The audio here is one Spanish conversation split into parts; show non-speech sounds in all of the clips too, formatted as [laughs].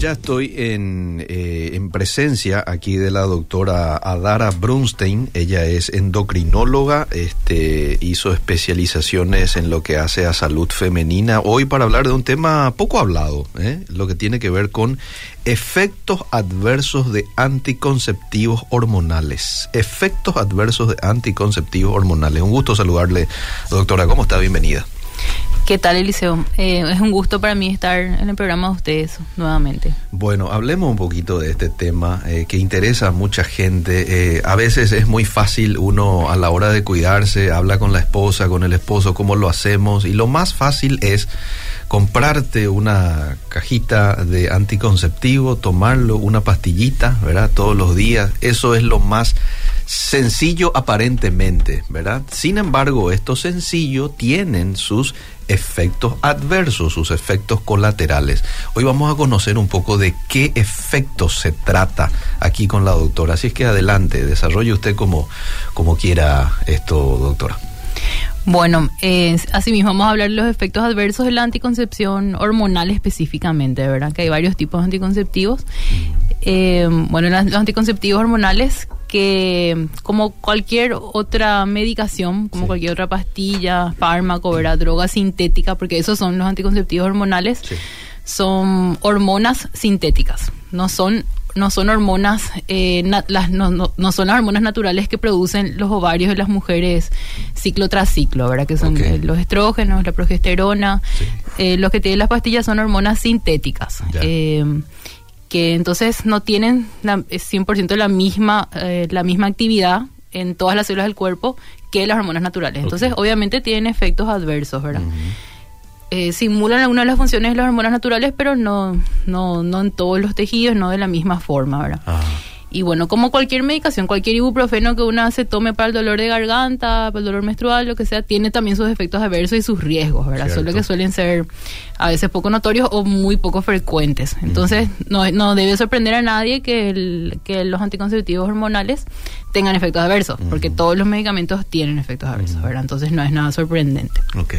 Ya estoy en, eh, en, presencia aquí de la doctora Adara Brunstein. Ella es endocrinóloga, este, hizo especializaciones en lo que hace a salud femenina. Hoy para hablar de un tema poco hablado, ¿eh? lo que tiene que ver con efectos adversos de anticonceptivos hormonales. Efectos adversos de anticonceptivos hormonales. Un gusto saludarle, doctora. ¿Cómo está? Bienvenida. ¿Qué tal, Eliseo? Eh, es un gusto para mí estar en el programa de ustedes nuevamente. Bueno, hablemos un poquito de este tema eh, que interesa a mucha gente. Eh, a veces es muy fácil uno a la hora de cuidarse, habla con la esposa, con el esposo, cómo lo hacemos. Y lo más fácil es comprarte una cajita de anticonceptivo, tomarlo, una pastillita, ¿verdad? Todos los días. Eso es lo más sencillo aparentemente, ¿verdad? Sin embargo, esto sencillo tienen sus efectos adversos, sus efectos colaterales. Hoy vamos a conocer un poco de qué efectos se trata aquí con la doctora. Así es que adelante, desarrolle usted como, como quiera esto, doctora. Bueno, eh, asimismo vamos a hablar de los efectos adversos de la anticoncepción hormonal específicamente, ¿verdad? Que hay varios tipos de anticonceptivos. Eh, bueno, los anticonceptivos hormonales que como cualquier otra medicación, como cualquier otra pastilla, fármaco, ¿verdad? droga sintética, porque esos son los anticonceptivos hormonales, son hormonas sintéticas, no son no son hormonas eh, las, no, no, son las hormonas naturales que producen los ovarios de las mujeres ciclo tras ciclo, ¿verdad? Que son eh, los estrógenos, la progesterona. Eh, los que tienen las pastillas son hormonas sintéticas que entonces no tienen la, 100% la misma, eh, la misma actividad en todas las células del cuerpo que las hormonas naturales. Entonces, obviamente tienen efectos adversos, ¿verdad? Eh, simulan algunas de las funciones de las hormonas naturales, pero no, no, no en todos los tejidos, no de la misma forma, ¿verdad? Y bueno, como cualquier medicación, cualquier ibuprofeno que una se tome para el dolor de garganta, para el dolor menstrual, lo que sea, tiene también sus efectos adversos y sus riesgos, ¿verdad? Solo que suelen ser a veces poco notorios o muy poco frecuentes. Entonces, no, no debe sorprender a nadie que, el, que los anticonceptivos hormonales tengan efectos adversos, porque todos los medicamentos tienen efectos adversos, ¿verdad? Entonces, no es nada sorprendente. Ok.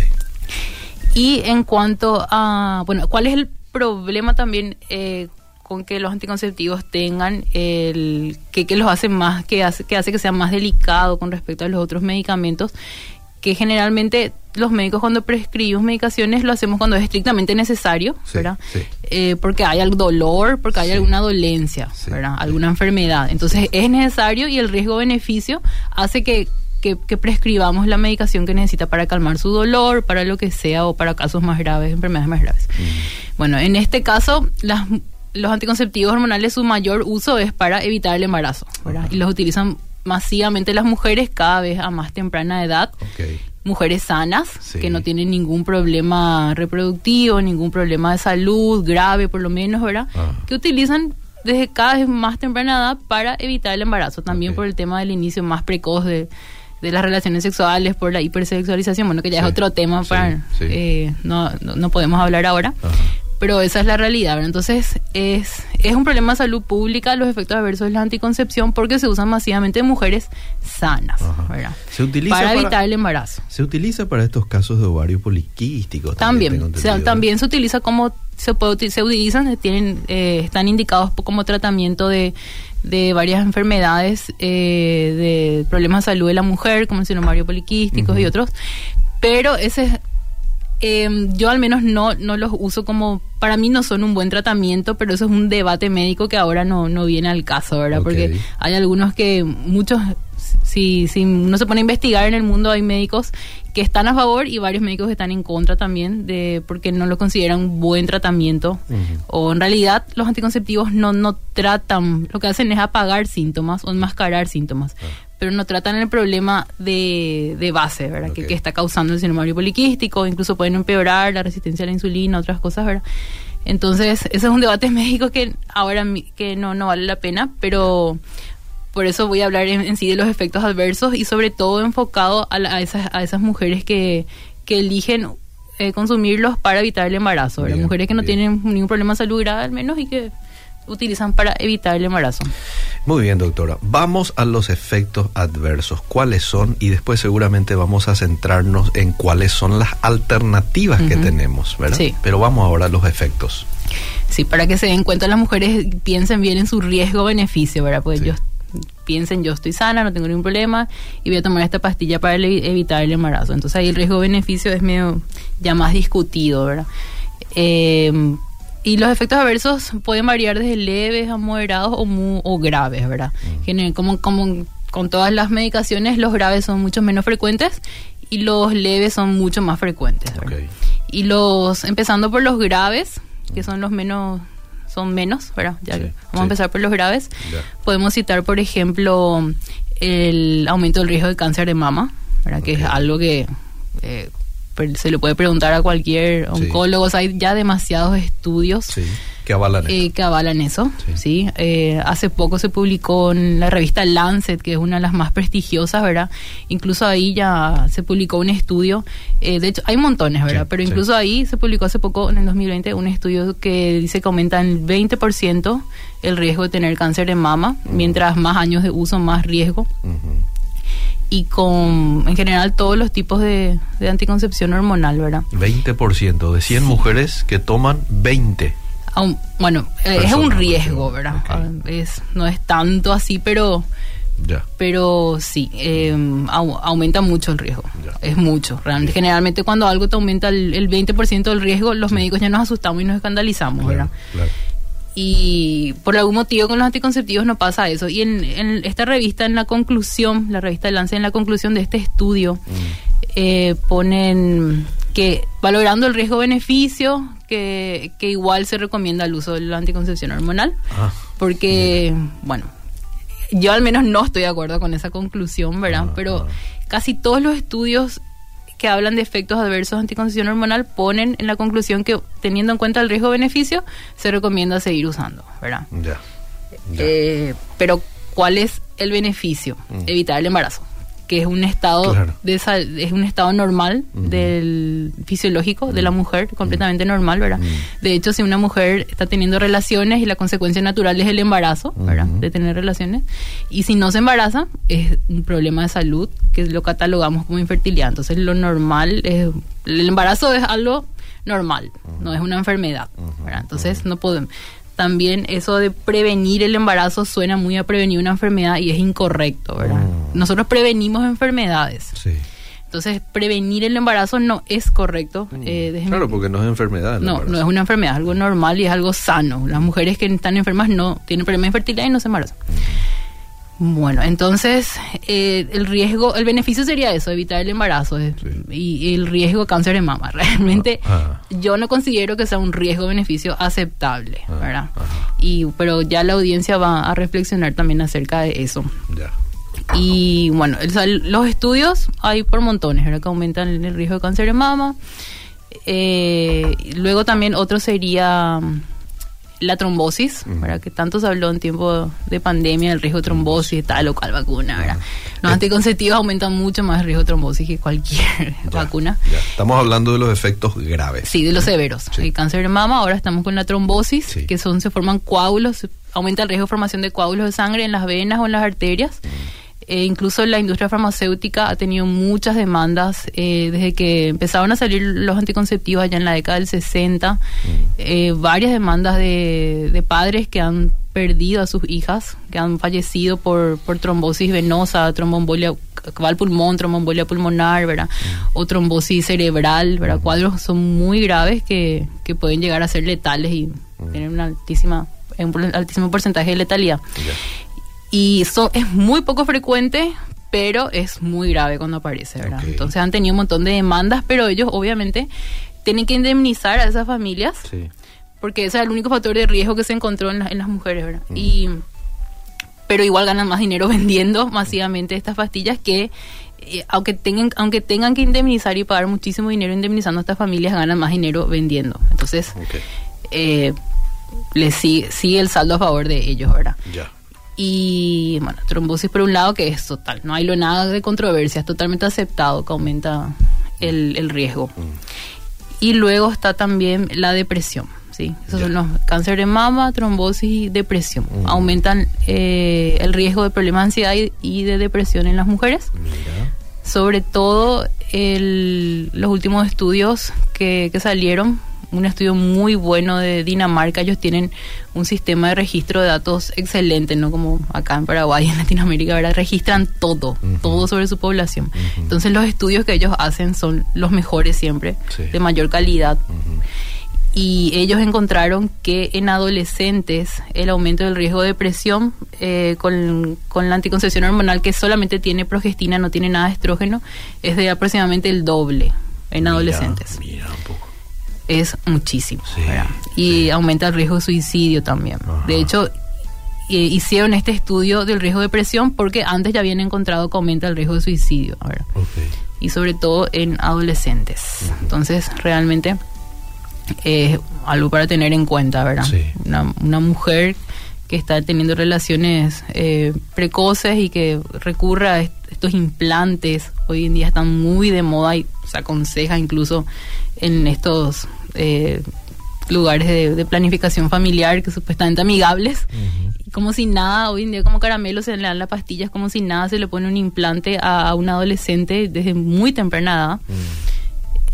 Y en cuanto a, bueno, ¿cuál es el problema también eh, con que los anticonceptivos tengan el que, que los hace más que hace que hace que sea más delicado con respecto a los otros medicamentos que generalmente los médicos cuando prescribimos medicaciones lo hacemos cuando es estrictamente necesario, ¿verdad? Eh, porque hay algún dolor, porque hay alguna dolencia, ¿verdad? Alguna enfermedad. Entonces es necesario y el riesgo-beneficio hace que, que, prescribamos la medicación que necesita para calmar su dolor, para lo que sea o para casos más graves, enfermedades más graves. Bueno, en este caso, las los anticonceptivos hormonales su mayor uso es para evitar el embarazo, Y los utilizan masivamente las mujeres cada vez a más temprana edad. Mujeres sanas, que no tienen ningún problema reproductivo, ningún problema de salud grave por lo menos, ¿verdad? Ah. Que utilizan desde cada vez más temprana edad para evitar el embarazo, también por el tema del inicio más precoz de, las relaciones sexuales, por la hipersexualización, bueno, que ya es otro tema, para eh, no, no, podemos hablar ahora pero esa es la realidad. ¿verdad? Entonces, es, es un problema de salud pública los efectos adversos de la anticoncepción porque se usan masivamente en mujeres sanas, ¿verdad? Se utiliza para, evitar el embarazo. Se utiliza para estos casos de ovario poliquístico. También, también, se utiliza como se puede se utilizan, tienen, eh, están indicados como tratamiento de de varias enfermedades, eh, de problemas de salud de la mujer, como el ovario poliquísticos y otros, pero ese eh, yo al menos no, no los uso como, para mí no son un buen tratamiento, pero eso es un debate médico que ahora no, no viene al caso, ¿verdad? Porque hay algunos que, muchos, si, si uno se pone a investigar en el mundo, hay médicos que están a favor y varios médicos que están en contra también, de porque no lo consideran un buen tratamiento. O en realidad los anticonceptivos no, no tratan, lo que hacen es apagar síntomas o enmascarar síntomas. Ah pero no tratan el problema de, de base, ¿verdad? Que, está causando el síndrome poliquístico, incluso pueden empeorar la resistencia a la insulina, otras cosas, ¿verdad? Entonces, ese es un debate [laughs] médico que ahora que no, no vale la pena, pero por eso voy a hablar en, sí de los efectos adversos y sobre todo enfocado a, a, esas, a esas mujeres que, que eligen eh, consumirlos para evitar el embarazo, ¿verdad? mujeres que no tienen ningún problema de salud grave al menos y que utilizan para evitar el embarazo. Muy bien, doctora. Vamos a los efectos adversos. ¿Cuáles son? Y después seguramente vamos a centrarnos en cuáles son las alternativas que tenemos, ¿verdad? Sí. Pero vamos ahora a los efectos. Sí, para que se den cuenta las mujeres piensen bien en su riesgo-beneficio, ¿verdad? Pues Sí. yo piensen yo estoy sana, no tengo ningún problema y voy a tomar esta pastilla para evitar el embarazo. Entonces ahí el riesgo-beneficio es medio ya más discutido, ¿verdad? Eh, y los efectos adversos pueden variar desde leves a moderados o, mu- o graves, ¿verdad? Gener- como, como con todas las medicaciones, los graves son mucho menos frecuentes y los leves son mucho más frecuentes, ¿verdad? Ok. Y los, empezando por los graves, que son los menos, son menos, ¿verdad? Ya, Sí, vamos sí. a empezar por los graves. Ya. Podemos citar, por ejemplo, el aumento del riesgo de cáncer de mama, ¿verdad? Que es algo que eh, se le puede preguntar a cualquier Sí. oncólogo. O sea, hay ya demasiados estudios Sí, que avalan eh, esto. que avalan eso. Sí. Eh, hace poco se publicó en la revista Lancet, que es una de las más prestigiosas, ¿verdad? Incluso ahí ya se publicó un estudio. eh, de hecho, hay montones, ¿verdad? Pero incluso ahí se publicó hace poco, en el 2020, un estudio que dice que aumenta en 20% el riesgo de tener cáncer de mama. Mientras más años de uso, más riesgo. Y con, en general, todos los tipos de, de anticoncepción hormonal, ¿verdad? 20% de 100 mujeres que toman 20. Aun- bueno, eh, es un riesgo. ¿verdad? Ah, Es, no es tanto así, pero pero sí, eh, au- aumenta mucho el riesgo. Es mucho. Realmente, generalmente cuando algo te aumenta el, el 20% del riesgo, los médicos ya nos asustamos y nos escandalizamos, Claro, ¿verdad? claro. Y por algún motivo con los anticonceptivos no pasa eso. Y en, en esta revista, en la conclusión, la revista de Lance, en la conclusión de este estudio, Mm. eh, ponen que valorando el riesgo-beneficio, que, que igual se recomienda el uso de la anticoncepción hormonal, Ah, porque, bueno, yo al menos no estoy de acuerdo con esa conclusión, ¿verdad? Ah, Pero ah. casi todos los estudios que hablan de efectos adversos de anticoncepción hormonal ponen en la conclusión que teniendo en cuenta el riesgo-beneficio, se recomienda seguir usando, ¿verdad? ya. Eh, pero ¿cuál es el beneficio? Mm. Evitar el embarazo, que es un estado Claro. de es un estado normal del fisiológico de la mujer, completamente normal, ¿verdad? De hecho, si una mujer está teniendo relaciones y la consecuencia natural es el embarazo, ¿verdad? De tener relaciones, y si no se embaraza, es un problema de salud que lo catalogamos como infertilidad. Entonces, lo normal es el embarazo es algo normal, no es una enfermedad. ¿verdad? Entonces, no podemos también eso de prevenir el embarazo suena muy a prevenir una enfermedad y es incorrecto, ¿verdad? Mm. Nosotros prevenimos enfermedades. Sí. Entonces, prevenir el embarazo no es correcto. eh, desde mi- Claro, porque no es enfermedad. no, embarazo. no es una enfermedad, es algo normal y es algo sano. Las mujeres que están enfermas no tienen problemas de infertilidad y no se embarazan. Bueno, entonces eh, el riesgo, el beneficio sería eso, evitar el embarazo eh, Sí. y, el riesgo de cáncer de mama. [laughs] Realmente Ah, yo no considero que sea un riesgo-beneficio aceptable, Ah, ¿verdad? Y pero ya la audiencia va a reflexionar también acerca de eso. Ya. Y bueno, el- los estudios hay por montones, ¿verdad? Que aumentan el riesgo de cáncer de mama. Eh, luego también otro sería la trombosis, Ujú. ¿verdad? Que tanto se habló en tiempo de pandemia, el riesgo de trombosis, tal o cual vacuna, ¿verdad? Los Eh. anticonceptivos aumentan mucho más el riesgo de trombosis que cualquier [laughs] Ya, vacuna. ya. Estamos hablando de los efectos graves. Sí, de los severos. Sí. El cáncer de mama, ahora estamos con la trombosis, Sí. que son se forman coágulos, aumenta el riesgo de formación de coágulos de sangre en las venas o en las arterias. Eh, incluso la industria farmacéutica ha tenido muchas demandas eh, desde que empezaron a salir los anticonceptivos allá en la década del 60. eh, varias demandas de, de padres que han perdido a sus hijas, que han fallecido por, por trombosis venosa, tromboembolia va al pulmón, tromboembolia pulmonar, ¿verdad? O trombosis cerebral, ¿verdad? Cuadros son muy graves que, que pueden llegar a ser letales y tener una altísima, un altísimo porcentaje de letalidad. Y eso es muy poco frecuente, pero es muy grave cuando aparece, ¿verdad? Entonces han tenido un montón de demandas, pero ellos obviamente tienen que indemnizar a esas familias Sí. porque ese es el único factor de riesgo que se encontró en, la- en las mujeres, ¿verdad? Mm. Y pero igual ganan más dinero [laughs] vendiendo masivamente estas pastillas que eh, aunque tengan aunque tengan que indemnizar y pagar muchísimo dinero indemnizando a estas familias ganan más dinero vendiendo. Entonces eh, les sigue, sigue el saldo a favor de ellos, ¿verdad? Ya. Y bueno, trombosis por un lado que es total, no hay lo nada de controversia, es totalmente aceptado que aumenta el, el riesgo. Y luego está también la depresión, ¿sí? Esos son los cáncer de mama, trombosis y depresión. Mm. Aumentan eh, el riesgo de problemas de ansiedad y, y de depresión en las mujeres. Mira. Sobre todo el- los últimos estudios que, que salieron un estudio muy bueno de Dinamarca. Ellos tienen un sistema de registro de datos excelente, no como acá en Paraguay, [laughs] en Latinoamérica, ¿verdad? Registran todo, todo sobre su población. Entonces los estudios que ellos hacen son los mejores siempre, de mayor calidad y ellos encontraron que en adolescentes el aumento del riesgo de depresión eh, con, la anticoncepción hormonal que solamente tiene progestina, no tiene nada de estrógeno, es de aproximadamente el doble en adolescentes. Es muchísimo. y aumenta el riesgo de suicidio también. De hecho, hicieron este estudio del riesgo de depresión porque antes ya habían encontrado que aumenta el riesgo de suicidio. Y sobre todo en adolescentes. Entonces, realmente es algo para tener en cuenta, ¿verdad? Una, mujer que está teniendo relaciones eh, precoces y que recurre a estos implantes, hoy en día están muy de moda y se aconseja incluso en estos eh, lugares de, planificación familiar que supuestamente amigables. Como si nada, hoy en día como caramelo se le dan las pastillas, como si nada se le pone un implante a, un adolescente desde muy temprana edad.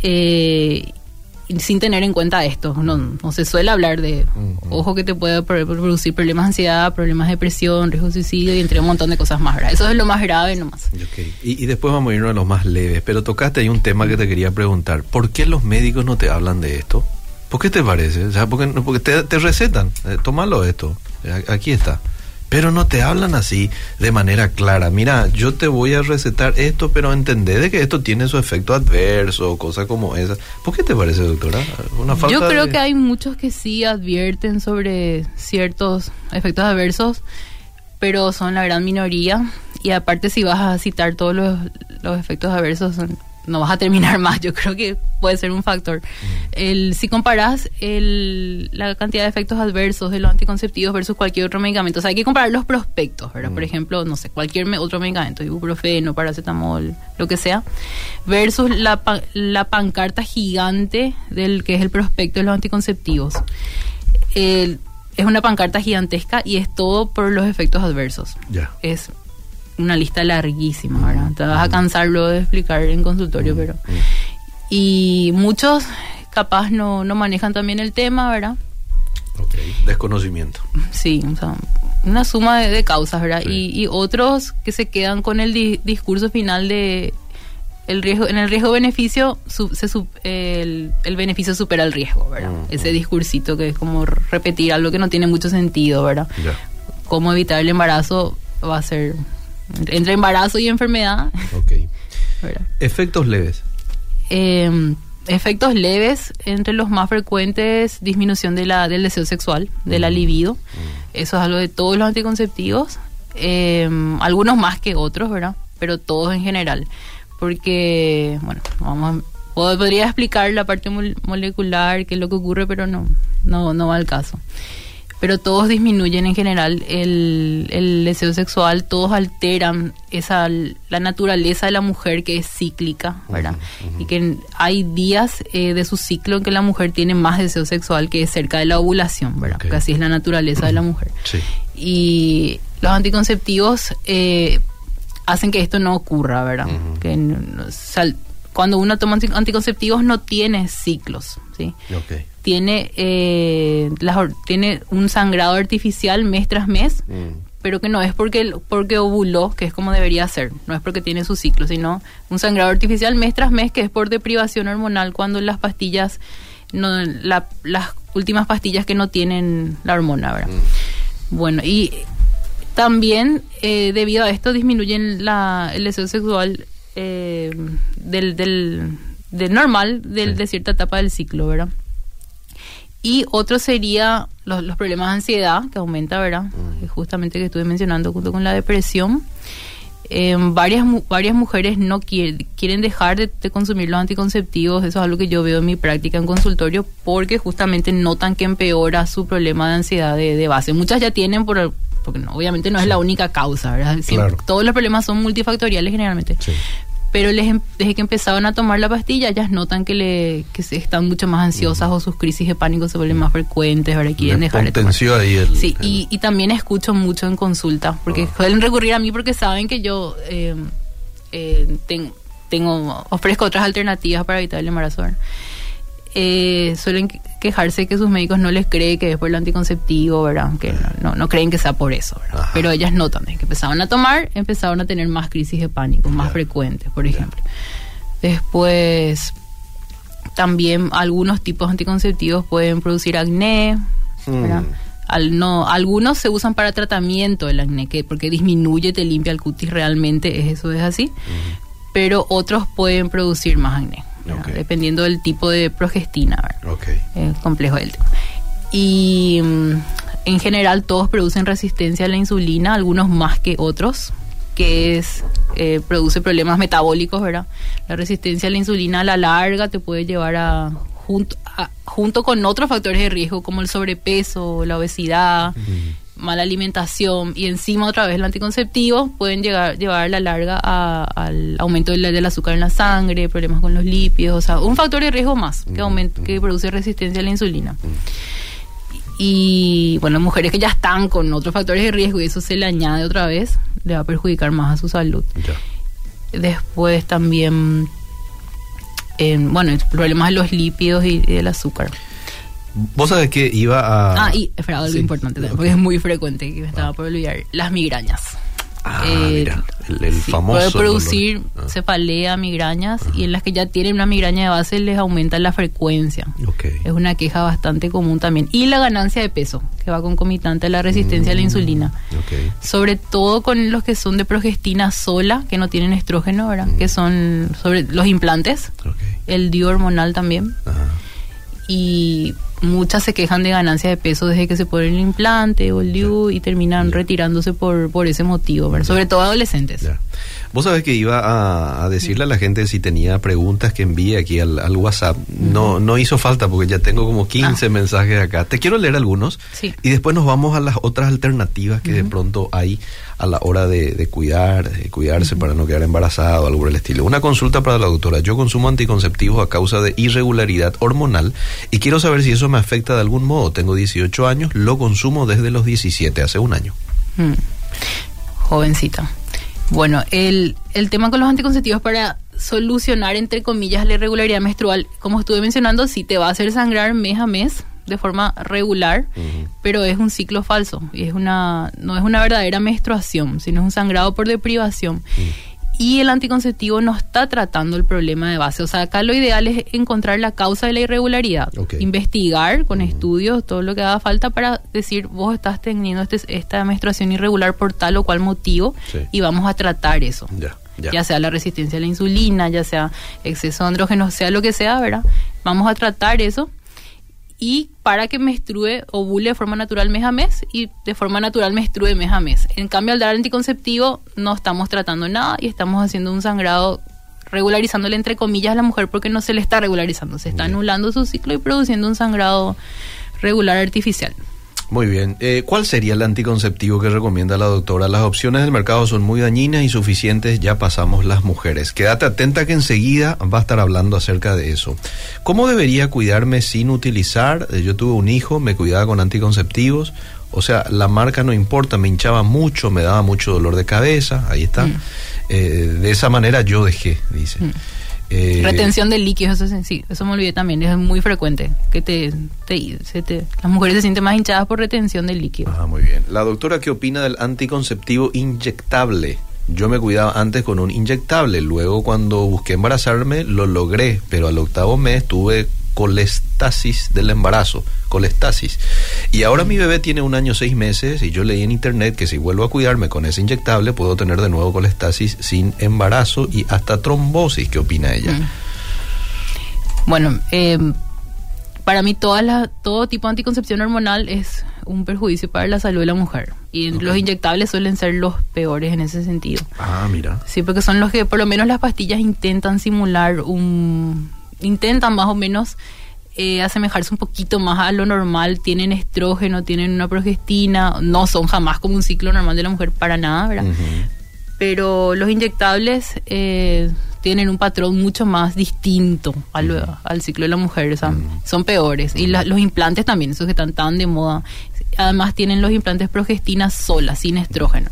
eh, sin tener en cuenta esto. No, no se suele hablar de, ojo que te puede producir problemas de ansiedad, problemas de depresión, riesgo de suicidio y entre un montón de cosas más. ¿verdad? Eso es lo más grave nomás. Y, y, después vamos a irnos a los más leves, pero tocaste ahí un tema que te quería preguntar. ¿Por qué los médicos no te hablan de esto? ¿Por qué te parece? O sea, porque, porque te, te recetan. Eh, tómalo esto. Aquí está pero no te hablan así de manera clara. Mira, yo te voy a recetar esto, pero entendé de que esto tiene su efecto adverso, cosas como esa. ¿Por qué te parece, doctora? Una falta yo creo que hay muchos que sí advierten sobre ciertos efectos adversos, pero son la gran minoría. Y aparte, si vas a citar todos los, los efectos adversos, son no vas a terminar [laughs] más. Yo creo que puede ser un factor. Mm. El, si comparas el, la cantidad de efectos adversos de los anticonceptivos versus cualquier otro medicamento, o sea, hay que comparar los prospectos, ¿verdad? Por mm. ejemplo, no sé, cualquier otro medicamento, ibuprofeno, paracetamol, lo que sea, versus la, la pancarta gigante del que es el prospecto de los anticonceptivos. es una pancarta gigantesca y es todo por los efectos adversos. Ya. Es una lista larguísima, ¿verdad? Te vas a cansar luego de explicar en consultorio, pero... Y muchos capaz no, no manejan también el tema, ¿verdad? Ok, desconocimiento. Sí, o sea, una suma de, causas, ¿verdad? Y, y, otros que se quedan con el discurso final de el riesgo en el riesgo beneficio se, el, el, beneficio supera el riesgo, ¿verdad? Ese discursito que es como repetir algo que no tiene mucho sentido, ¿verdad? Cómo evitar el embarazo va a ser entre embarazo y enfermedad. Ok. [laughs] Efectos leves. Em, efectos leves, entre los más frecuentes, disminución de la, del deseo sexual, de la mm. libido. Mm. Eso es algo de todos los anticonceptivos. Em, algunos más que otros, ¿verdad? Pero todos en general. Porque, bueno, vamos podría explicar la parte molecular, qué es lo que ocurre, pero no, no, no va al caso pero todos disminuyen en general el, el, deseo sexual, todos alteran esa la naturaleza de la mujer que es cíclica, ¿verdad? Y que hay días eh, de su ciclo en que la mujer tiene más deseo sexual que es cerca de la ovulación, ¿verdad? Porque así es la naturaleza de la mujer. Sí. Y los anticonceptivos eh, hacen que esto no ocurra, ¿verdad? Que cuando uno toma anticonceptivos no tiene ciclos, ¿sí? Okay tiene, eh, tiene un sangrado artificial mes tras mes, mm. pero que no es porque, porque ovuló, que es como debería ser, no es porque tiene su ciclo, sino un sangrado artificial mes tras mes que es por deprivación hormonal cuando las pastillas, no, las últimas pastillas que no tienen la hormona, ¿verdad? Mm. Bueno, y también eh, debido a esto disminuyen la, el deseo sexual eh, del, del, normal del, de cierta etapa del ciclo, ¿verdad? Y otro sería los, problemas de ansiedad, que aumenta, ¿verdad? Mm. Justamente que estuve mencionando junto con la depresión. Em, varias, varias mujeres no quieren dejar de, consumir los anticonceptivos, eso es algo que yo veo en mi práctica en consultorio, porque justamente notan que empeora su problema de ansiedad de, base. Muchas ya tienen, por, porque obviamente no es la única causa, ¿verdad? Todos los problemas son multifactoriales generalmente, sí pero les, em, desde que empezaban a tomar la pastilla, ellas notan que, le, que están mucho más ansiosas o sus crisis de pánico se vuelven más frecuentes, ahora quieren dejar de tomar. Ahí el, sí, Y, y, también escucho mucho en consulta, porque ah. suelen recurrir a mí porque saben que yo eh, eh, tengo, ofrezco otras alternativas para evitar el embarazo. Eh, suelen quejarse que sus médicos no les creen que es por el anticonceptivo, ¿verdad? Que no, no creen que sea por eso, ¿verdad? Ajá. Pero ellas notan que empezaban a tomar, empezaron a tener más crisis de pánico, más frecuentes, por ejemplo. Después, también algunos tipos anticonceptivos pueden producir acné, ¿verdad? Mm. Al, no, algunos se usan para tratamiento del acné, que porque disminuye, te limpia el cutis, realmente es eso es así. Pero otros pueden producir más acné, dependiendo del tipo de progestina. ¿verdad? Ok. Es complejo el tema. Y mm, en general todos producen resistencia a la insulina, algunos más que otros, que es eh, produce problemas metabólicos, ¿verdad? La resistencia a la insulina a la larga te puede llevar a junto, a- junto con otros factores de riesgo como el sobrepeso, la obesidad, mala alimentación y encima otra vez el anticonceptivo pueden llegar llevar a la larga a- al aumento del, del azúcar en la sangre, problemas con los lípidos, o sea, un factor de riesgo más que aumenta, que produce resistencia a la insulina. Y bueno, mujeres que ya están con otros factores de riesgo y eso se le añade otra vez, le va a perjudicar más a su salud. Ya. Después también, eh, bueno, problemas de los lípidos y, y del azúcar. Vos sabés que iba a. Ah, y espera, algo Sí, importante porque es muy frecuente que me estaba por olvidar, las migrañas. Ah, Eh, mira, el, el sí, famoso. Puede producir. Ah, cefalea, migrañas, y en las que ya tienen una migraña de base les aumenta la frecuencia. Ok. Es una queja bastante común también. Y la ganancia de peso, que va concomitante a la resistencia a Mm. la insulina. Ok. Sobre todo con los que son de progestina sola, que no tienen estrógeno, ¿verdad? Que son sobre los implantes, Ok. el DIU hormonal también. Ajá. Y muchas se quejan de ganancia de peso desde que se ponen el implante o el DIU y terminan retirándose por, por ese motivo. Sobre todo adolescentes. Vos sabés que iba a, a decirle a la gente si tenía preguntas que envíe aquí al, al WhatsApp. No, no hizo falta porque ya tengo como 15 mensajes acá. Te quiero leer algunos Sí. y después nos vamos a las otras alternativas que de pronto hay a la hora de, de cuidar, de cuidarse para no quedar embarazado, algo por el estilo. Una consulta para la doctora. Yo consumo anticonceptivos a causa de irregularidad hormonal y quiero saber si eso me afecta de algún modo. Tengo 18 años, lo consumo desde los 17, hace un año. Mm. Jovencita. Bueno, el, el tema con los anticonceptivos para solucionar, entre comillas, la irregularidad menstrual, como estuve mencionando, sí te va a hacer sangrar mes a mes de forma regular, pero es un ciclo falso y es una no es una verdadera menstruación, sino es un sangrado por deprivación. Y el anticonceptivo no está tratando el problema de base. O sea, acá lo ideal es encontrar la causa de la irregularidad. Ok. Investigar con estudios todo lo que haga falta para decir, vos estás teniendo este- esta menstruación irregular por tal o cual motivo Sí. y vamos a tratar eso. Ya, ya. Ya sea la resistencia a la insulina, ya sea exceso de andrógenos, sea lo que sea, ¿verdad? Vamos a tratar eso y para que menstrue, ovule de forma natural mes a mes y de forma natural menstrue mes a mes. En cambio, al dar anticonceptivo no estamos tratando nada y estamos haciendo un sangrado regularizándole entre comillas a la mujer porque no se le está regularizando, se está anulando su ciclo y produciendo un sangrado regular artificial. Muy bien. Eh, ¿Cuál sería el anticonceptivo que recomienda la doctora? Las opciones del mercado son muy dañinas y suficientes, ya pasamos las mujeres. Quédate atenta que enseguida va a estar hablando acerca de eso. ¿Cómo debería cuidarme sin utilizar? Eh, Yo tuve un hijo, me cuidaba con anticonceptivos. O sea, la marca no importa, me hinchaba mucho, me daba mucho dolor de cabeza, ahí está. Mm. Eh, de esa manera yo dejé, dice. Eh, Retención de líquidos, eso es- sí, eso me olvidé también, es muy frecuente que te, te- se te- las mujeres se sienten más hinchadas por retención de líquidos. Ah, muy bien. La doctora, ¿qué opina del anticonceptivo inyectable? Yo me cuidaba antes con un inyectable, luego cuando busqué embarazarme lo logré, pero al octavo mes tuve colestasis del embarazo, colestasis. Y ahora mi bebé tiene un año seis meses y yo leí en internet que si vuelvo a cuidarme con ese inyectable puedo tener de nuevo colestasis sin embarazo y hasta trombosis. ¿Qué opina ella? Mm. Bueno, eh, para mí todas las- todo tipo de anticoncepción hormonal es un perjuicio para la salud de la mujer. Y los inyectables suelen ser los peores en ese sentido. Ah, mira. Sí, porque son los que por lo menos las pastillas intentan simular un... intentan más o menos eh, asemejarse un poquito más a lo normal, tienen estrógeno, tienen una progestina, no son jamás como un ciclo normal de la mujer para nada, ¿verdad? Pero los inyectables eh, tienen un patrón mucho más distinto al, al ciclo de la mujer, o sea, son peores. Y la- los implantes también, esos que están tan de moda, además tienen los implantes progestina sola, sin estrógeno,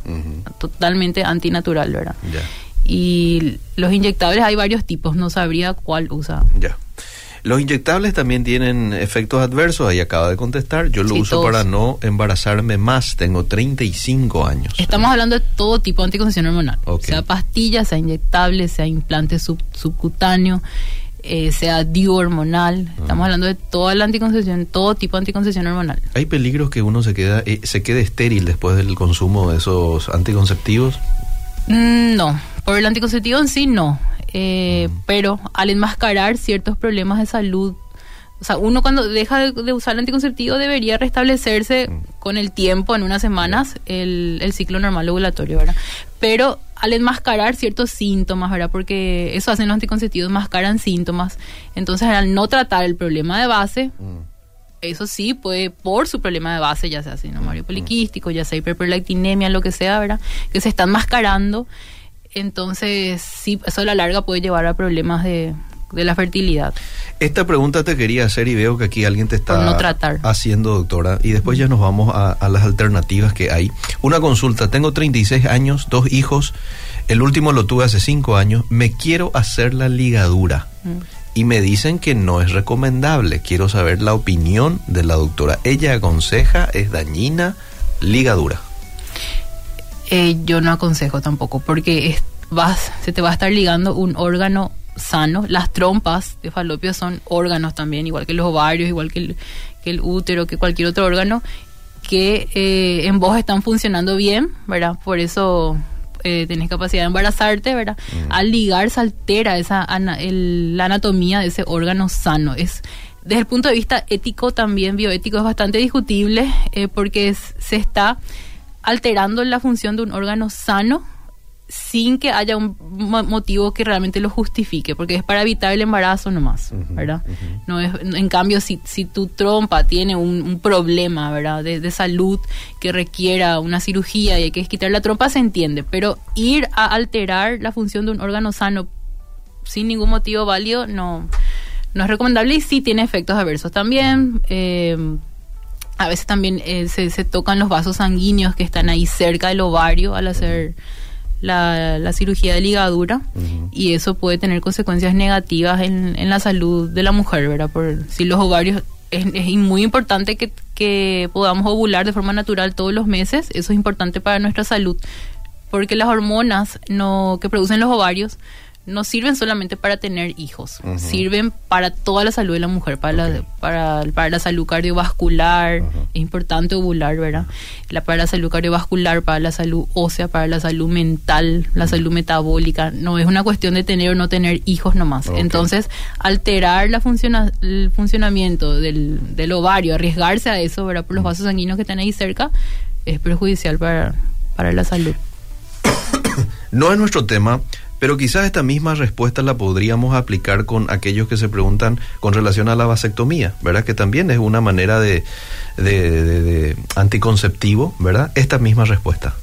totalmente antinatural, ¿verdad? Ya. Y los inyectables hay varios tipos, no sabría cuál usa. Ya. Los inyectables también tienen efectos adversos, ahí acaba de contestar. Yo lo Sí, uso todos. para no embarazarme más, tengo 35 años. Estamos hablando de todo tipo de anticoncepción hormonal. Sea pastilla, sea inyectable, sea implante sub- subcutáneo, eh, sea DIU hormonal. Ah. Estamos hablando de toda la anticoncepción, todo tipo de anticoncepción hormonal. ¿Hay peligros que uno se queda eh, se quede estéril después del consumo de esos anticonceptivos? Mm, No, por el anticonceptivo en sí no. Eh, Mm. Pero al enmascarar ciertos problemas de salud, o sea, uno cuando deja de, de usar el anticonceptivo debería restablecerse Mm. con el tiempo, en unas semanas, el, el ciclo normal ovulatorio, ¿verdad? Pero al enmascarar ciertos síntomas, ¿verdad? Porque eso hacen los anticonceptivos, mascaran síntomas. Entonces, al no tratar el problema de base, eso sí puede, por su problema de base, ya sea sinomario poliquístico, ya sea hiperprolactinemia, lo que sea, ¿verdad? Que se están mascarando. Entonces, sí, eso a la larga puede llevar a problemas de, de la fertilidad. Esta pregunta te quería hacer y veo que aquí alguien te está no tratar. haciendo, doctora, y después ya nos vamos a, a las alternativas que hay. Una consulta, tengo 36 años, dos hijos, el último lo tuve hace 5 años, me quiero hacer la ligadura Mm. y me dicen que no es recomendable. Quiero saber la opinión de la doctora. Ella aconseja, es dañina, ligadura. Eh, yo no aconsejo tampoco, porque es- vas, se te va a estar ligando un órgano sano. Las trompas de falopio son órganos también, igual que los ovarios, igual que el, que el útero, que cualquier otro órgano, que eh, en vos están funcionando bien, ¿verdad? Por eso eh, tenés capacidad de embarazarte, ¿verdad? Al ligar se altera esa ana- el- la anatomía de ese órgano sano. Es desde el punto de vista ético también bioético es bastante discutible eh, porque es- se está alterando la función de un órgano sano sin que haya un mo- motivo que realmente lo justifique, porque es para evitar el embarazo nomás, ¿verdad? No es, en cambio, si, si tu trompa tiene un, un problema, ¿verdad? De, de salud que requiera una cirugía y hay que quitar la trompa, se entiende, pero ir a alterar la función de un órgano sano sin ningún motivo válido no, no es recomendable y sí tiene efectos adversos también. eh, a veces también eh, se, se tocan los vasos sanguíneos que están ahí cerca del ovario al hacer la, la cirugía de ligadura y eso puede tener consecuencias negativas en, en la salud de la mujer, ¿verdad? Por si los ovarios es, es muy importante que, que podamos ovular de forma natural todos los meses, eso es importante para nuestra salud, porque las hormonas no, que producen los ovarios no sirven solamente para tener hijos, sirven para toda la salud de la mujer, para, la, para, para la salud cardiovascular, es importante ovular, ¿verdad? La, para la salud cardiovascular, para la salud ósea, para la salud mental, la salud metabólica, no es una cuestión de tener o no tener hijos nomás. Entonces, alterar la funciona, el funcionamiento del, del ovario, arriesgarse a eso, ¿verdad? Por los vasos sanguíneos que están ahí cerca, es perjudicial para, para la salud. [coughs] No es nuestro tema, pero quizás esta misma respuesta la podríamos aplicar con aquellos que se preguntan con relación a la vasectomía, ¿verdad? Que también es una manera de, de- de- de anticonceptivo, ¿verdad? Esta misma respuesta.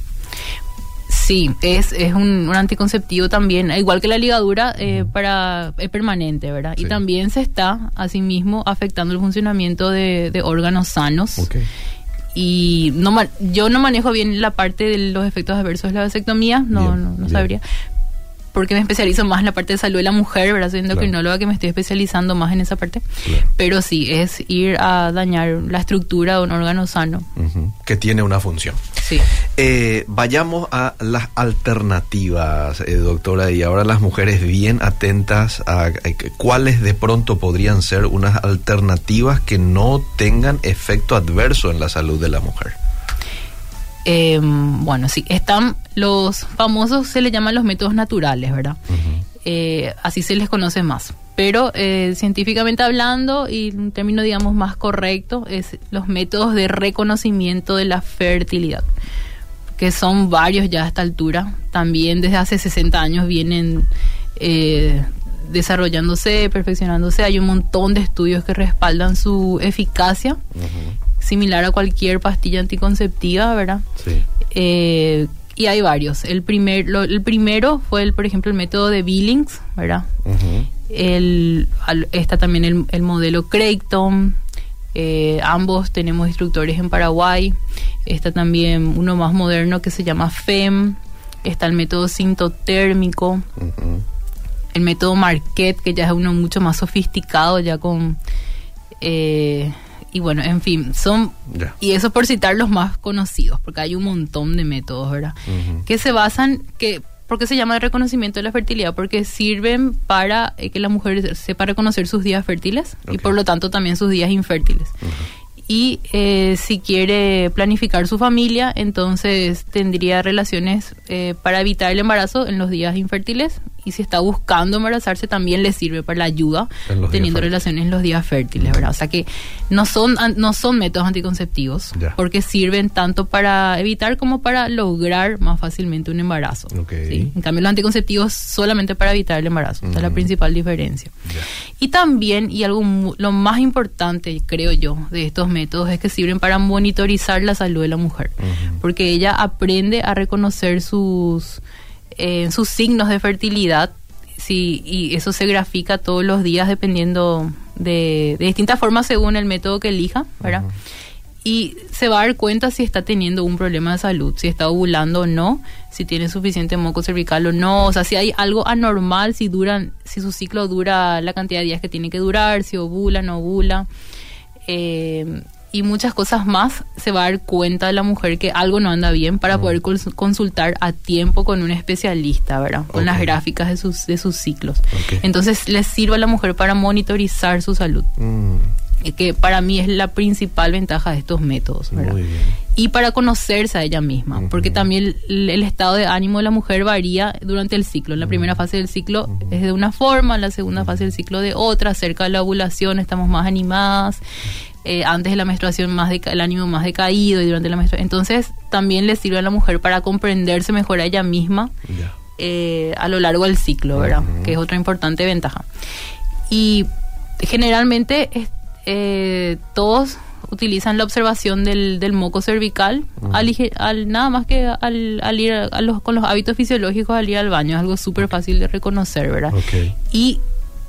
Sí, es, es un, un anticonceptivo también, igual que la ligadura, eh, para es permanente, ¿verdad? Sí. Y también se está, asimismo, afectando el funcionamiento de, de órganos sanos. Y no yo no manejo bien la parte de los efectos adversos de la vasectomía, no, Bien, no, no sabría. Porque me especializo más en la parte de salud de la mujer, ¿verdad? Soy Claro. endocrinóloga que me estoy especializando más en esa parte. Claro. Pero sí, es ir a dañar la estructura de un órgano sano. Que tiene una función. Sí. Eh, vayamos a las alternativas, eh, doctora, y ahora las mujeres bien atentas a, cuáles de pronto podrían ser unas alternativas que no tengan efecto adverso en la salud de la mujer. Eh, bueno, sí, están los famosos, se les llaman los métodos naturales, ¿verdad? Eh, así se les conoce más. Pero eh, científicamente hablando, y un término, digamos, más correcto, es los métodos de reconocimiento de la fertilidad, que son varios ya a esta altura. También desde hace 60 años vienen eh, desarrollándose, perfeccionándose. Hay un montón de estudios que respaldan su eficacia, similar a cualquier pastilla anticonceptiva, ¿verdad? Sí. Eh, y hay varios. El, primer, lo- el primero fue, el, por ejemplo, el método de Billings, ¿verdad? Ujú. El, al- está también el, el modelo Creighton. eh, ambos tenemos instructores en Paraguay. Está también uno más moderno que se llama FEM. Está el método sintotérmico. Ujú. el método Marquette, que ya es uno mucho más sofisticado, ya con... Eh, y bueno, en fin, son... Y eso por citar los más conocidos, porque hay un montón de métodos, ¿verdad? Que se basan, que ¿por qué se llama el reconocimiento de la fertilidad? Porque sirven para eh, que la mujer sepa reconocer sus días fértiles y por lo tanto también sus días infértiles. Y eh, si quiere planificar su familia, entonces tendría relaciones eh, para evitar el embarazo en los días infértiles. Y si está buscando embarazarse, también le sirve para la ayuda teniendo relaciones en los días fértiles, ¿verdad? O sea que no son, no son métodos anticonceptivos, Ya. porque sirven tanto para evitar como para lograr más fácilmente un embarazo. Ok. ¿sí? En cambio, los anticonceptivos solamente para evitar el embarazo. Esa es la principal diferencia. Ya. Y también, y algo lo más importante, creo yo, de estos métodos es que sirven para monitorizar la salud de la mujer. Porque ella aprende a reconocer sus, eh, sus signos de fertilidad. Sí, y eso se grafica todos los días dependiendo de, de distintas formas según el método que elija, ¿verdad? Ujú. y se va a dar cuenta si está teniendo un problema de salud, si está ovulando o no, si tiene suficiente moco cervical o no, o sea, si hay algo anormal, si duran, si su ciclo dura la cantidad de días que tiene que durar, si ovula, no ovula, eh, y muchas cosas más, se va a dar cuenta de la mujer que algo no anda bien para poder cons- consultar a tiempo con un especialista, ¿verdad? Con las Ok. gráficas de sus, de sus ciclos. Ok. Entonces, les sirve a la mujer para monitorizar su salud Mm, eh, que para mí es la principal ventaja de estos métodos. ¿verdad? muy bien. Y para conocerse a ella misma, porque también el, el estado de ánimo de la mujer varía durante el ciclo. En la primera fase del ciclo es de una forma, en la segunda fase del ciclo de otra. Cerca de la ovulación estamos más animadas. Eh, antes de la menstruación más el ánimo más decaído y durante la menstruación. Entonces también le sirve a la mujer para comprenderse mejor a ella misma eh, a lo largo del ciclo, ¿verdad? Ujú. Que es otra importante ventaja. Y generalmente eh, todos utilizan la observación del, del moco cervical al, ige- al- nada más que al, al ir a los, con los hábitos fisiológicos al ir al baño, es algo súper fácil de reconocer, ¿verdad? Ok. Y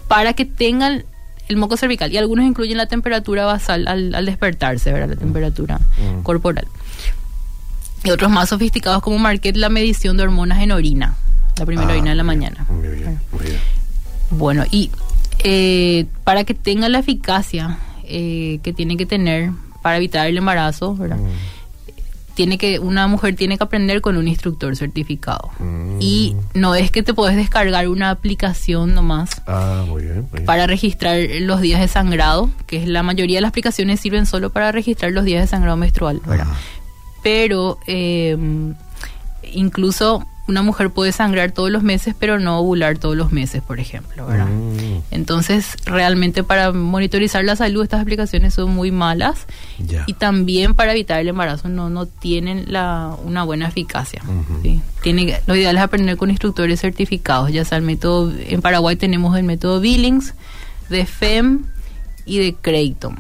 para que tengan el moco cervical, y algunos incluyen la temperatura basal al, al despertarse, ¿verdad? La temperatura Mm. corporal. Y otros más sofisticados como Marquette, la medición de hormonas en orina, la primera Ah, orina de la muy bien, mañana. Muy bien, muy bien. Bueno, y eh, para que tenga la eficacia eh, que tiene que tener para evitar el embarazo, ¿verdad? Tiene que una mujer tiene que aprender con un instructor certificado. Mm. Y no es que te puedes descargar una aplicación nomás Ah, muy bien. muy bien. para registrar los días de sangrado, que es la mayoría de las aplicaciones sirven solo para registrar los días de sangrado menstrual. Ah, Pero eh, incluso una mujer puede sangrar todos los meses, pero no ovular todos los meses, por ejemplo, ¿verdad? mm, Entonces, realmente para monitorizar la salud estas aplicaciones son muy malas y también para evitar el embarazo no, no tienen la, una buena eficacia. Tiene, lo ideal es aprender con instructores certificados, ya sea el método, en Paraguay tenemos el método Billings, de FEM y de Creighton.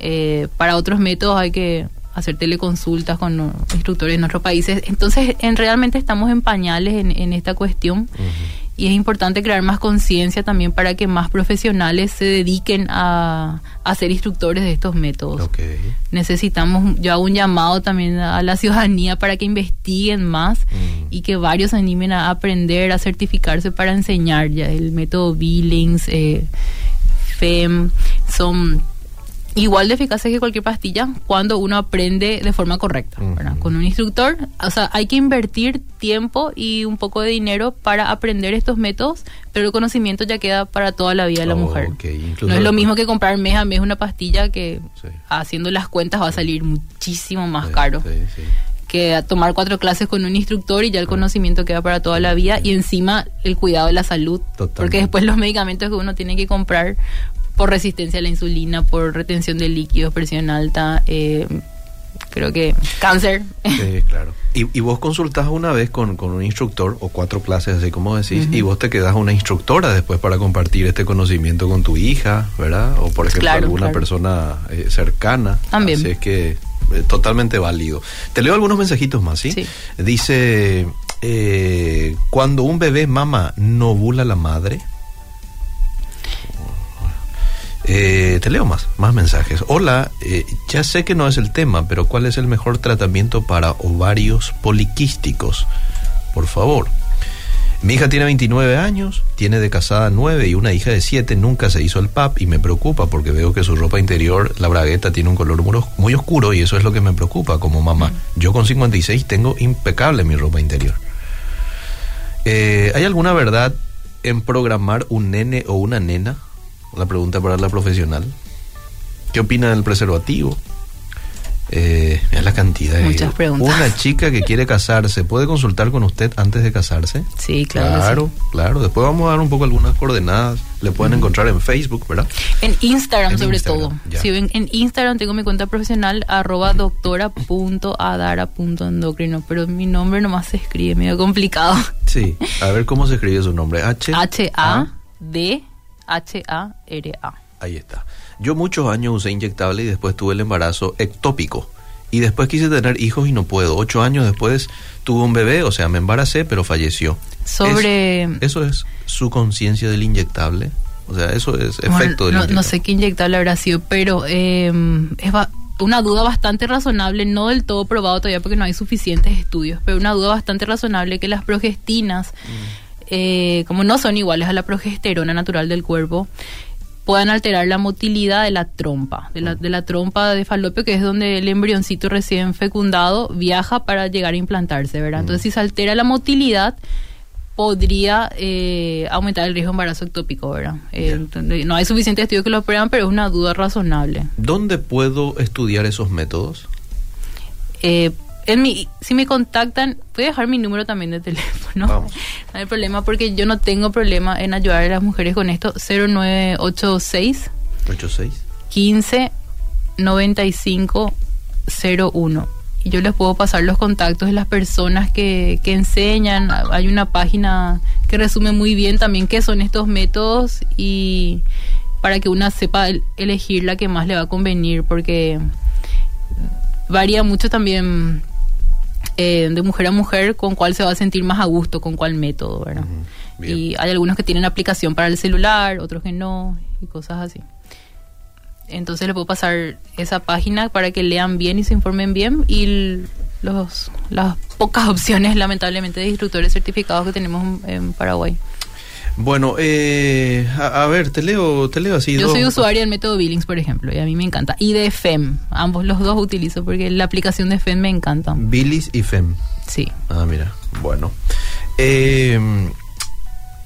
Eh, para otros métodos hay que hacer teleconsultas con uh, instructores de nuestros países. Entonces, en, realmente estamos en pañales en, en esta cuestión y es importante crear más conciencia también para que más profesionales se dediquen a, a ser instructores de estos métodos. Ok. Necesitamos, yo hago un llamado también a la ciudadanía para que investiguen más y que varios se animen a aprender, a certificarse para enseñar ya el método Billings, eh, FEM, son igual de eficaces que cualquier pastilla cuando uno aprende de forma correcta. Con un instructor, o sea, hay que invertir tiempo y un poco de dinero para aprender estos métodos, pero el conocimiento ya queda para toda la vida de la Oh, mujer. No es lo mismo que comprar mes a mes una pastilla que Sí. haciendo las cuentas va a salir muchísimo más Sí, caro sí, sí. que a tomar cuatro clases con un instructor y ya el conocimiento queda para toda la vida y encima el cuidado de la salud. Totalmente. Porque después los medicamentos que uno tiene que comprar por resistencia a la insulina, por retención de líquidos, presión alta, eh, creo que cáncer. Sí, claro. Y, y vos consultás una vez con, con un instructor o cuatro clases, así como decís, y vos te quedas una instructora después para compartir este conocimiento con tu hija, ¿verdad? O por ejemplo Claro, alguna claro. persona eh, cercana. También. Así es que eh, totalmente válido. Te leo algunos mensajitos más, ¿sí? Sí. Dice, eh, cuando un bebé mama, ¿no ovula la madre? Eh, te leo más, más mensajes. Hola, eh, ya sé que no es el tema, pero ¿cuál es el mejor tratamiento para ovarios poliquísticos? Por favor. Mi hija tiene 29 años, tiene de casada 9 y una hija de 7, nunca se hizo el PAP y me preocupa porque veo que su ropa interior, la bragueta, tiene un color muy oscuro y eso es lo que me preocupa como mamá. Mm. Yo con 56 tengo impecable mi ropa interior. Eh, ¿Hay alguna verdad en programar un nene o una nena? La pregunta para la profesional. ¿Qué opina del preservativo? Eh, es la cantidad. Muchas preguntas. Una chica que quiere casarse, ¿puede consultar con usted antes de casarse? Sí, claro. Claro, claro. Después vamos a dar un poco algunas coordenadas. Le pueden encontrar en Facebook, ¿verdad? En Instagram, sobre todo. Sí, en, en, Instagram tengo mi cuenta profesional, arroba doctora.adara.endocrino, pero mi nombre nomás se escribe, medio complicado. Sí, a ver cómo se escribe su nombre. H. H-A-D. H-A-R-A. Ahí está. Yo muchos años usé inyectable y después tuve el embarazo ectópico. Y después quise tener hijos y no puedo. Ocho años después tuve un bebé, o sea, me embaracé, pero falleció. Sobre... eso es su conciencia del inyectable. O sea, eso es efecto del no, inyectable. No sé qué inyectable habrá sido, pero eh, es una duda bastante razonable, no del todo probado todavía porque no hay suficientes estudios, pero una duda bastante razonable que las progestinas, mm. Eh, como no son iguales a la progesterona natural del cuerpo, puedan alterar la motilidad de la trompa, de la, de la trompa de falopio, que es donde el embrioncito recién fecundado viaja para llegar a implantarse, ¿verdad? Entonces, si se altera la motilidad, podría eh, aumentar el riesgo de embarazo ectópico, ¿verdad? Eh, no hay suficientes estudios que lo prueban, pero es una duda razonable. ¿Dónde puedo estudiar esos métodos? Eh, mi, si me contactan, voy a dejar mi número también de teléfono. [laughs] No hay problema porque yo no tengo problema en ayudar a las mujeres con esto. 0986 86 15 95 01. Y yo les puedo pasar los contactos de las personas que, que enseñan. Hay una página que resume muy bien también qué son estos métodos y para que una sepa elegir la que más le va a convenir porque varía mucho también eh, de mujer a mujer con cuál se va a sentir más a gusto, con cuál método, ¿verdad? y hay algunos que tienen aplicación para el celular, otros que no, y cosas así. Entonces les puedo pasar esa página para que lean bien y se informen bien y los, las pocas opciones, [laughs] lamentablemente, de instructores certificados que tenemos en Paraguay. Bueno, eh, a, ver, te leo, te leo así. Yo soy usuaria del método Billings, por ejemplo, y a mí me encanta. Y de FEM, ambos los dos utilizo porque la aplicación de FEM me encanta. Billings y FEM. Sí. Ah, mira, bueno. Eh,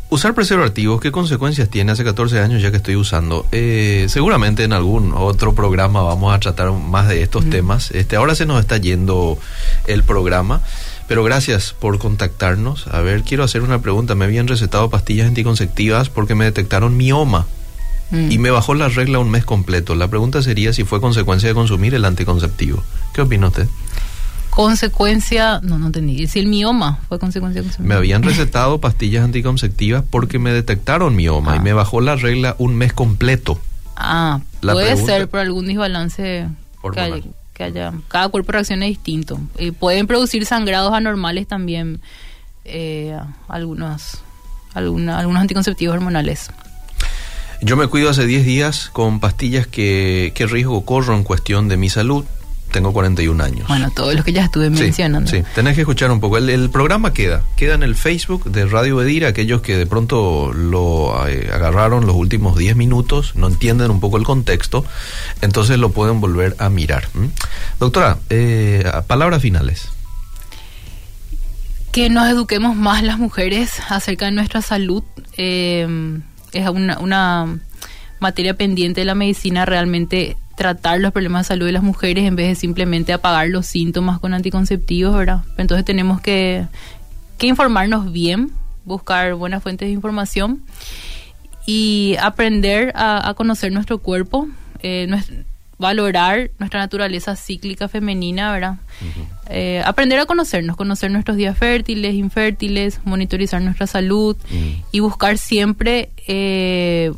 usar preservativos, ¿qué consecuencias tiene? Hace 14 años ya que estoy usando. Eh, seguramente en algún otro programa vamos a tratar más de estos temas. Este, ahora se nos está yendo el programa. Pero gracias por contactarnos. A ver, quiero hacer una pregunta. Me habían recetado pastillas anticonceptivas porque me detectaron mioma mm. y me bajó la regla un mes completo. La pregunta sería si fue consecuencia de consumir el anticonceptivo. ¿Qué opina usted? Consecuencia, no, no entendí. Si el mioma fue consecuencia de consumir. Me habían [laughs] recetado pastillas anticonceptivas porque me detectaron mioma y ah. me bajó la regla un mes completo. Ah, puede ser por algún desbalance que haya, cada cuerpo reacciona distinto. Eh, pueden producir sangrados anormales también eh, algunos, algunos anticonceptivos hormonales. Yo me cuido hace 10 días con pastillas que, ¿qué riesgo corro en cuestión de mi salud? Tengo 41 años. Bueno, todo lo que ya estuve mencionando. Sí, tenés que escuchar un poco. El, programa queda, queda en el Facebook de Radio Edir, aquellos que de pronto lo eh, agarraron los últimos 10 minutos, no entienden un poco el contexto, entonces lo pueden volver a mirar. Doctora, eh, palabras finales. Que nos eduquemos más las mujeres acerca de nuestra salud. Eh, es una, una materia pendiente de la medicina realmente tratar los problemas de salud de las mujeres en vez de simplemente apagar los síntomas con anticonceptivos, ¿verdad? Entonces tenemos que, que informarnos bien, buscar buenas fuentes de información y aprender a, conocer nuestro cuerpo, eh, valorar nuestra naturaleza cíclica femenina, ¿verdad? Eh, aprender a conocernos, conocer nuestros días fértiles, infértiles, monitorizar nuestra salud y buscar siempre... Eh,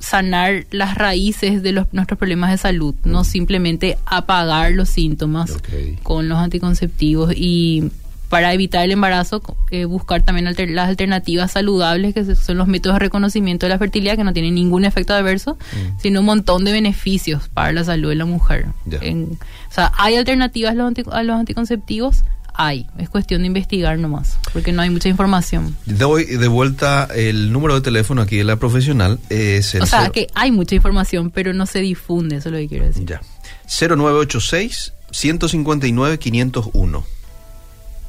sanar las raíces de los, nuestros problemas de salud, no simplemente apagar los síntomas con los anticonceptivos y para evitar el embarazo eh, buscar también las alternativas saludables que son los métodos de reconocimiento de la fertilidad que no tienen ningún efecto adverso, mm. sino un montón de beneficios para la salud de la mujer. o sea, hay alternativas a los, anticonceptivos, hay. Es cuestión de investigar nomás, porque no hay mucha información. Doy de vuelta el número de teléfono aquí de la profesional. Es el o sea, cero- que hay mucha información, pero no se difunde, eso es lo que quiero decir. Ya. 0986 159 501.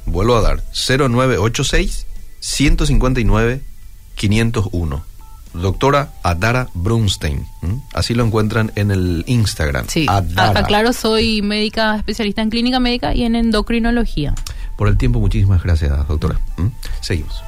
Vuelvo a dar. 0986 159 501. Doctora Adara Brunstein. ¿m? Así lo encuentran en el Instagram. Sí, a- Adara. aclaro, soy médica especialista en clínica médica y en endocrinología. Por el tiempo, muchísimas gracias, doctora. ¿m? Seguimos.